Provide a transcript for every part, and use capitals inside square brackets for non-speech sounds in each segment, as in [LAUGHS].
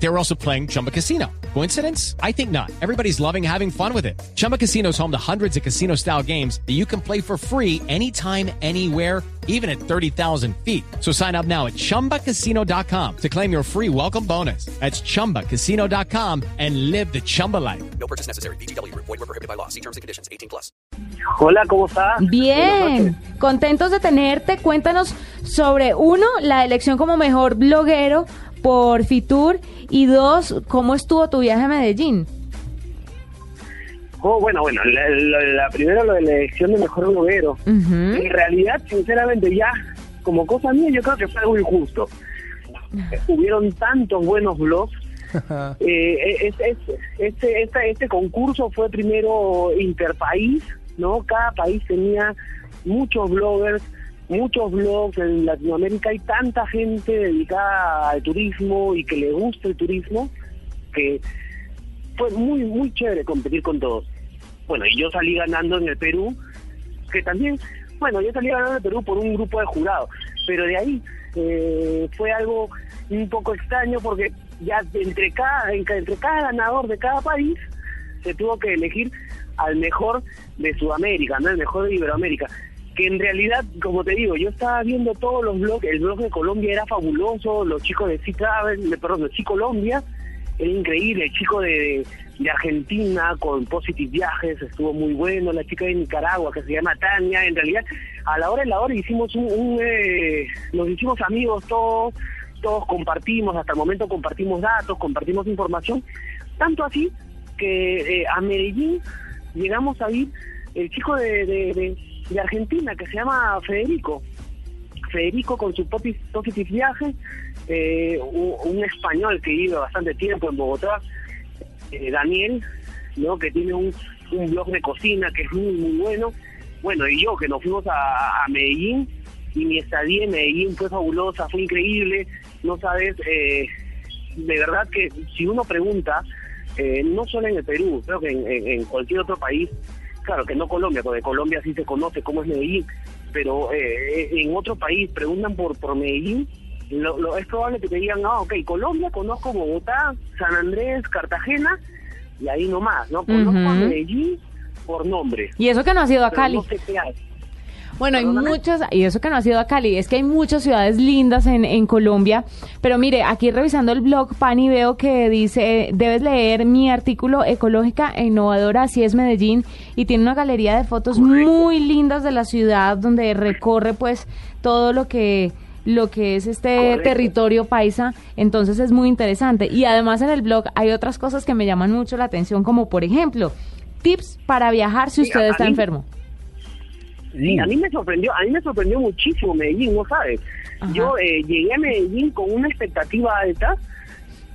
They were also playing Chumba Casino. Coincidence? I think not. Everybody's loving having fun with it. Chumba Casino is home to hundreds of casino style games that you can play for free anytime, anywhere, even at 30,000 feet. So sign up now at chumbacasino.com to claim your free welcome bonus. That's chumbacasino.com and live the Chumba life. No purchase necessary. BGW. Void were prohibited by law. See terms and conditions. 18 plus. Hola, ¿cómo estás? Bien, contentos de tenerte. Cuéntanos sobre uno, la elección como mejor bloguero por Fitur y dos, cómo estuvo tu viaje a Medellín. Oh, bueno, bueno, la, la- la- primero lo de la elección de mejor bloguero. En realidad, sinceramente, ya como cosa mía, yo creo que fue algo injusto. [LAUGHS] Hubieron tantos buenos blogs. [LAUGHS] Eh, es- es- este, esta- este concurso fue primero interpaís, ¿no? Cada país tenía muchos bloggers, muchos blogs. En Latinoamérica hay tanta gente dedicada al turismo y que le gusta el turismo que fue muy, muy chévere competir con todos. Bueno, y yo salí ganando en el Perú, que también, bueno, yo salí ganando en el Perú por un grupo de jurados, pero de ahí eh, fue algo un poco extraño porque ya entre cada, en- entre cada ganador de cada país se tuvo que elegir al mejor de Sudamérica, ¿no? El mejor de Iberoamérica. Que en realidad, como te digo, yo estaba viendo todos los blogs, el blog de Colombia era fabuloso, los chicos de C-Travel, perdón, de C-Colombia, era increíble, el chico de, de Argentina con Positive Viajes estuvo muy bueno, la chica de Nicaragua que se llama Tania, en realidad a la hora de la hora hicimos un, un, eh, nos hicimos amigos todos, todos compartimos, hasta el momento compartimos datos, compartimos información, tanto así que eh, a Medellín llegamos a ir el chico de, de, de- de Argentina que se llama Federico, Federico con su Positive Viaje, eh, un, español que vive bastante tiempo en Bogotá, eh, Daniel, ¿no? que tiene un, un blog de cocina que es muy, muy bueno. Bueno, y yo que nos fuimos a, a Medellín y mi estadía en Medellín fue fabulosa, fue increíble. No sabes, eh, de verdad que si uno pregunta, eh, no solo en el Perú, creo que en cualquier otro país, claro que no Colombia, porque Colombia sí se conoce cómo es Medellín, pero eh, en otro país preguntan por, por Medellín, lo, lo- es probable que te digan, ah, ok, Colombia, conozco Bogotá, San Andrés, Cartagena, y ahí nomás, ¿no? Conozco a. Medellín por nombre. Y eso que no has ido a Cali. no sé qué hay. Bueno, hay muchas, y eso que no has ido a Cali, es que hay muchas ciudades lindas en, en Colombia, pero mire, aquí revisando el blog Pani veo que dice, debes leer mi artículo Ecológica e Innovadora, así es Medellín, y tiene una galería de fotos muy lindas de la ciudad donde recorre pues todo lo que lo que es este Correcto. territorio paisa, entonces es muy interesante. Y además en el blog hay otras cosas que me llaman mucho la atención, como por ejemplo, tips para viajar si usted está enfermo. Sí, a mí me sorprendió, a mí me sorprendió muchísimo Medellín, ¿no sabes? Ajá. Yo eh, llegué a Medellín con una expectativa alta,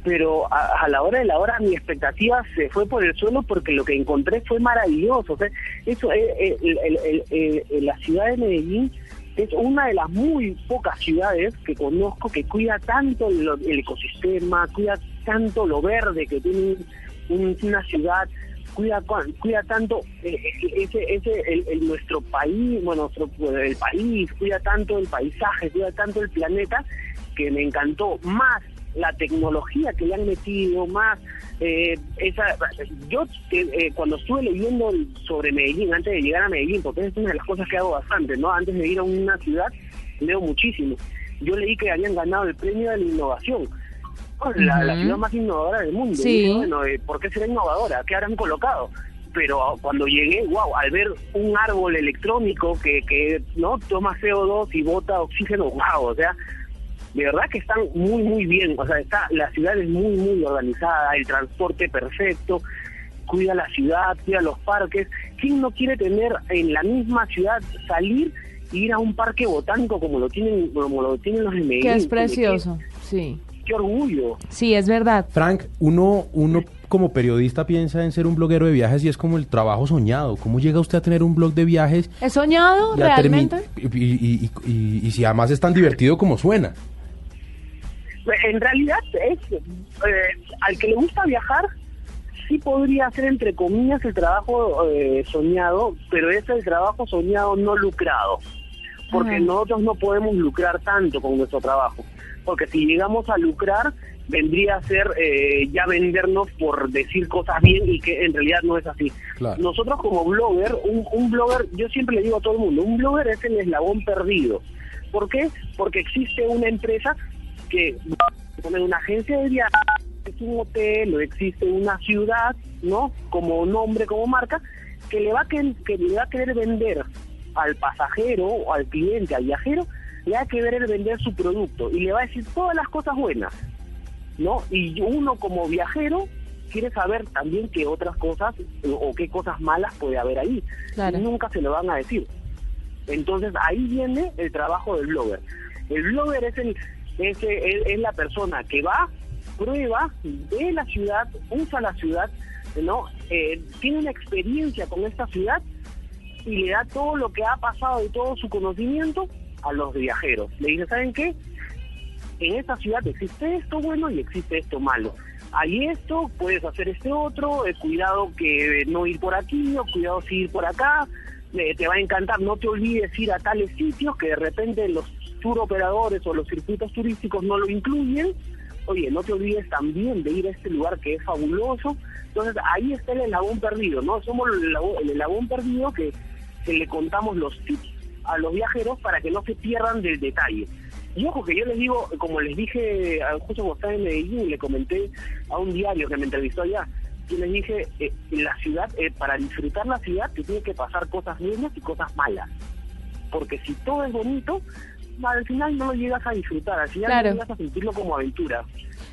pero a, a la hora de la hora mi expectativa se fue por el suelo porque lo que encontré fue maravilloso. O sea, eso, eh, eh, el- el- la ciudad de Medellín es una de las muy pocas ciudades que conozco que cuida tanto lo- el ecosistema, cuida tanto lo verde que tiene un- una ciudad, cuida cuida tanto eh, eh, ese ese el, nuestro país, bueno, nuestro el país, cuida tanto el paisaje, cuida tanto el planeta que me encantó más la tecnología que le han metido más eh, esa yo eh, eh, cuando estuve leyendo sobre Medellín antes de llegar a Medellín porque es una de las cosas que hago bastante no antes de ir a una ciudad leo muchísimo. Yo leí que habían ganado el premio de la innovación la, la ciudad más innovadora del mundo Sí. Y dije, bueno eh, ¿por qué será innovadora? ¿qué habrán colocado? pero cuando llegué, wow, al ver un árbol electrónico que, que no toma CO2 y bota oxígeno, wow, o sea, de verdad que están muy muy bien, o sea, está la ciudad es muy muy organizada, el transporte perfecto, cuida la ciudad, cuida los parques. ¿Quién no quiere tener en la misma ciudad salir e ir a un parque botánico como lo tienen como lo tienen los de Medellín? Que es precioso, sí. Qué, orgullo. Sí, es verdad. Frank, uno, uno como periodista piensa en ser un bloguero de viajes y es como el trabajo soñado. ¿Cómo llega usted a tener un blog de viajes? ¿He soñado realmente? Y, y- y- y- y si además es tan divertido como suena. En realidad es eh, al que le gusta viajar sí podría ser entre comillas el trabajo eh, soñado, pero es el trabajo soñado no lucrado, porque nosotros no podemos lucrar tanto con nuestro trabajo, porque si llegamos a lucrar vendría a ser eh, ya vendernos por decir cosas bien y que en realidad no es así. Claro. Nosotros como blogger, un, un blogger, yo siempre le digo a todo el mundo, un blogger es el eslabón perdido. ¿Por qué? Porque existe una empresa que pone una agencia de viajes, es un hotel o existe una ciudad, ¿no? Como nombre, como marca, que le va a querer, que le va a querer vender al pasajero o al cliente, al viajero, le va a querer vender su producto y le va a decir todas las cosas buenas, ¿no? Y uno como viajero quiere saber también qué otras cosas o, qué cosas malas puede haber ahí. Claro. Y nunca se lo van a decir. Entonces ahí viene el trabajo del blogger. El blogger es, el, es, es- es la persona que va, prueba, ve la ciudad, usa la ciudad, ¿no? Eh, tiene una experiencia con esta ciudad y le da todo lo que ha pasado y todo su conocimiento a los viajeros. Le dice, ¿saben qué? En esta ciudad existe esto bueno y existe esto malo. Hay esto, puedes hacer este otro, eh, cuidado que no ir por aquí o cuidado si ir por acá, eh, te va a encantar, no te olvides ir a tales sitios que de repente los tour operadores o los circuitos turísticos no lo incluyen. Oye, no te olvides también de ir a este lugar que es fabuloso. Entonces ahí está el eslabón perdido, ¿no? Somos el eslabón, el eslabón perdido que, que le contamos los tips a los viajeros para que no se pierdan del detalle. Y ojo que yo les digo, como les dije, justo cuando estaba en Medellín, le comenté a un diario que me entrevistó allá, yo les dije, eh, en la ciudad, eh, para disfrutar la ciudad, te tiene que pasar cosas buenas y cosas malas. Porque si todo es bonito, al final no lo llegas a disfrutar, al final Claro. no llegas a sentirlo como aventura.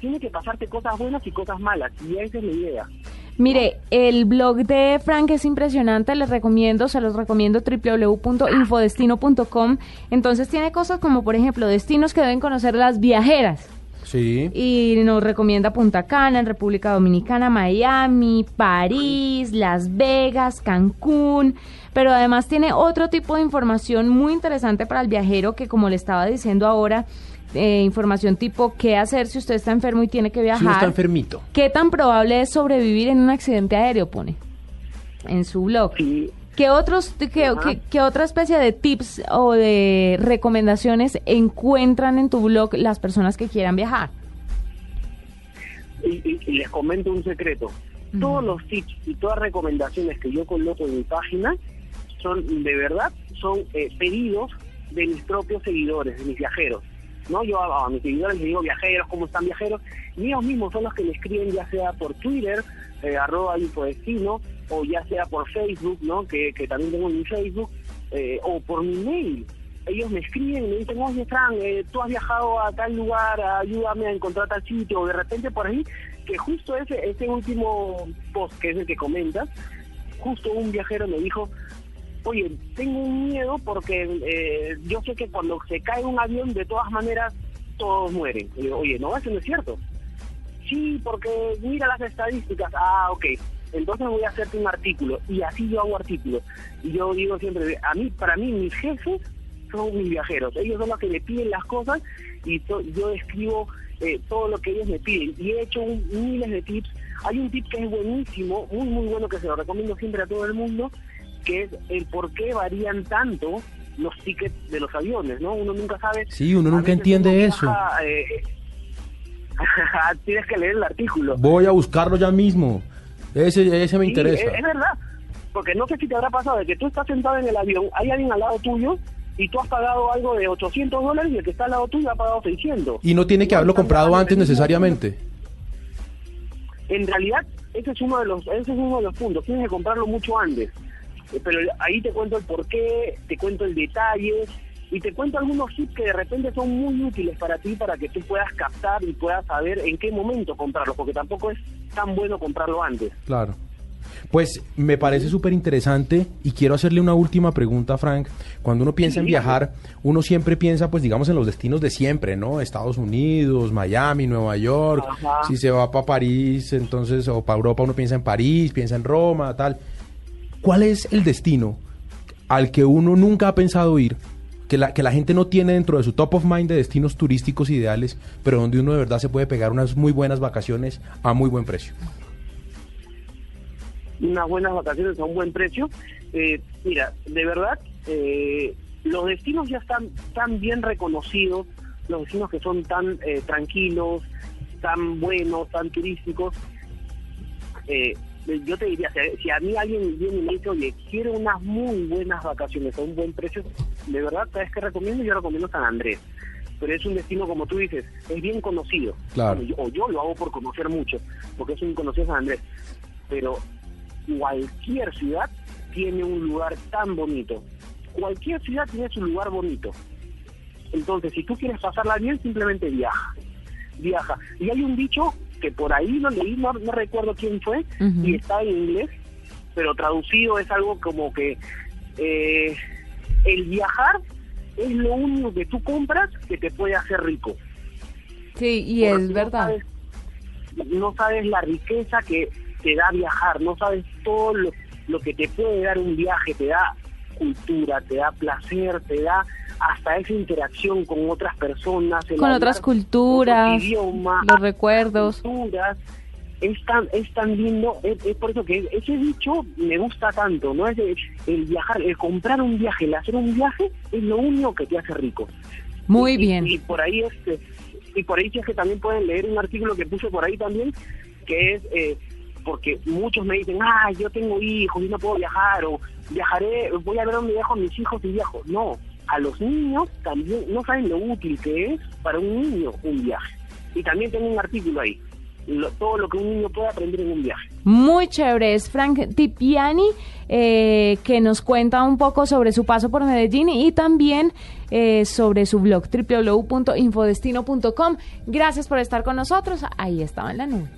Tiene que pasarte cosas buenas y cosas malas, y esa es la idea. Mire, el blog de Frank es impresionante, les recomiendo, se los recomiendo www.infodestino.com. Entonces tiene cosas como, por ejemplo, destinos que deben conocer las viajeras. Sí. Y nos recomienda Punta Cana, en República Dominicana, Miami, París, Las Vegas, Cancún. Pero además tiene otro tipo de información muy interesante para el viajero que, como le estaba diciendo ahora, eh, información tipo qué hacer si usted está enfermo y tiene que Si uno está viajar. enfermito. ¿Qué tan probable es sobrevivir en un accidente aéreo? Pone en su blog. Sí, ¿Qué, otros, qué, Ajá. qué- qué otra especie de tips o de recomendaciones encuentran en tu blog las personas que quieran viajar? y, y- y les comento un secreto. Todos los tips y todas recomendaciones que yo coloco en mi página son, de verdad, son eh, pedidos de mis propios seguidores, de mis viajeros. ¿No? Yo a, a mis seguidores les digo viajeros, ¿cómo están viajeros? Y ellos mismos son los que me escriben ya sea por Twitter, eh, arroba infodestino, o ya sea por Facebook, ¿no? Que, que también tengo mi Facebook, eh, o por mi mail. Ellos me escriben y me dicen, oye, Fran, eh, tú has viajado a tal lugar, ayúdame a encontrar tal sitio, o de repente por ahí, que justo ese, ese último post, que es el que comentas, justo un viajero me dijo, oye, tengo un miedo porque eh, yo sé que cuando se cae un avión, de todas maneras, todos mueren. Y digo, oye, no, eso no es cierto. Sí, porque mira las estadísticas. Ah, ok. Entonces voy a hacerte un artículo. Y así yo hago artículos. Y yo digo siempre, a mí, para mí, mis jefes son mis viajeros. Ellos son los que me piden las cosas y to- yo escribo eh, todo lo que ellos me piden. Y he hecho un- miles de tips. Hay un tip que es buenísimo, muy, muy bueno, que se lo recomiendo siempre a todo el mundo, que es el por qué varían tanto los tickets de los aviones, ¿no? Uno nunca sabe. Sí, uno nunca entiende uno eso. viaja, eh, [LAUGHS] tienes que leer el artículo. Voy a buscarlo ya mismo. Ese, ese me Sí, interesa. Es, es verdad. Porque no sé si te habrá pasado de que tú estás sentado en el avión, hay alguien al lado tuyo y tú has pagado algo de 800 dólares y el que está al lado tuyo ha pagado 600. Y no tiene que haberlo comprado antes necesariamente. En realidad, ese es uno de los, ese es uno de los puntos. Tienes que comprarlo mucho antes. Eh, Pero ahí te cuento el porqué, te cuento el detalle y te cuento algunos tips que de repente son muy útiles para ti para que tú puedas captar y puedas saber en qué momento comprarlo, porque tampoco es tan bueno comprarlo antes. Claro. Pues me parece súper interesante y quiero hacerle una última pregunta, Frank. Cuando uno piensa en viajar, uno siempre piensa, pues digamos, en los destinos de siempre, ¿no? Estados Unidos, Miami, Nueva York. Ajá. Si se va para París, entonces, o para Europa, uno piensa en París, piensa en Roma, tal. ¿Cuál es el destino al que uno nunca ha pensado ir? Que la, que la gente no tiene dentro de su top of mind de destinos turísticos ideales, pero donde uno de verdad se puede pegar unas muy buenas vacaciones a muy buen precio. unas buenas vacaciones a un buen precio. Eh, mira, de verdad, eh, los destinos ya están tan bien reconocidos, los destinos que son tan eh, tranquilos, tan buenos, tan turísticos. Eh, yo te diría, si, si a mí alguien viene y me dice, oye, quiero unas muy buenas vacaciones a un buen precio, de verdad, ¿sabes qué recomiendo? Yo recomiendo San Andrés. Pero es un destino, como tú dices, es bien conocido. Claro. O yo lo hago por conocer mucho, porque es un conocido San Andrés. Pero cualquier ciudad tiene un lugar tan bonito. Cualquier ciudad tiene su lugar bonito. Entonces, si tú quieres pasarla bien, simplemente viaja. Viaja. Y hay un dicho que por ahí lo leí, no, no recuerdo quién fue, y está en inglés, pero traducido es algo como que eh, el viajar es lo único que tú compras que te puede hacer rico. Sí, y Porque es no verdad. sabes- no sabes la riqueza que te da viajar, no sabes todo lo, lo que te puede dar un viaje, te da cultura, te da placer, te da hasta esa interacción con otras personas, el Con otras culturas, idioma, los recuerdos. culturas. Es tan, es tan lindo, es, es por eso que ese dicho me gusta tanto, ¿no? Es el, el viajar, el comprar un viaje, el hacer un viaje es lo único que te hace rico. Muy Y- bien. Y, por ahí este y por ahí es que también pueden leer un artículo que puse por ahí también que es eh, porque muchos me dicen, ah, yo tengo hijos y no puedo viajar o viajaré, voy a ver dónde viajo a mis hijos y viajo. No, a los niños también no saben lo útil que es para un niño un viaje. Y también tengo un artículo ahí, lo- todo lo que un niño puede aprender en un viaje. Muy chévere. Es Frank Tipiani, eh, que nos cuenta un poco sobre su paso por Medellín y también eh, sobre su blog www.infodestino.com. Gracias por estar con nosotros. Ahí estaba en la nube.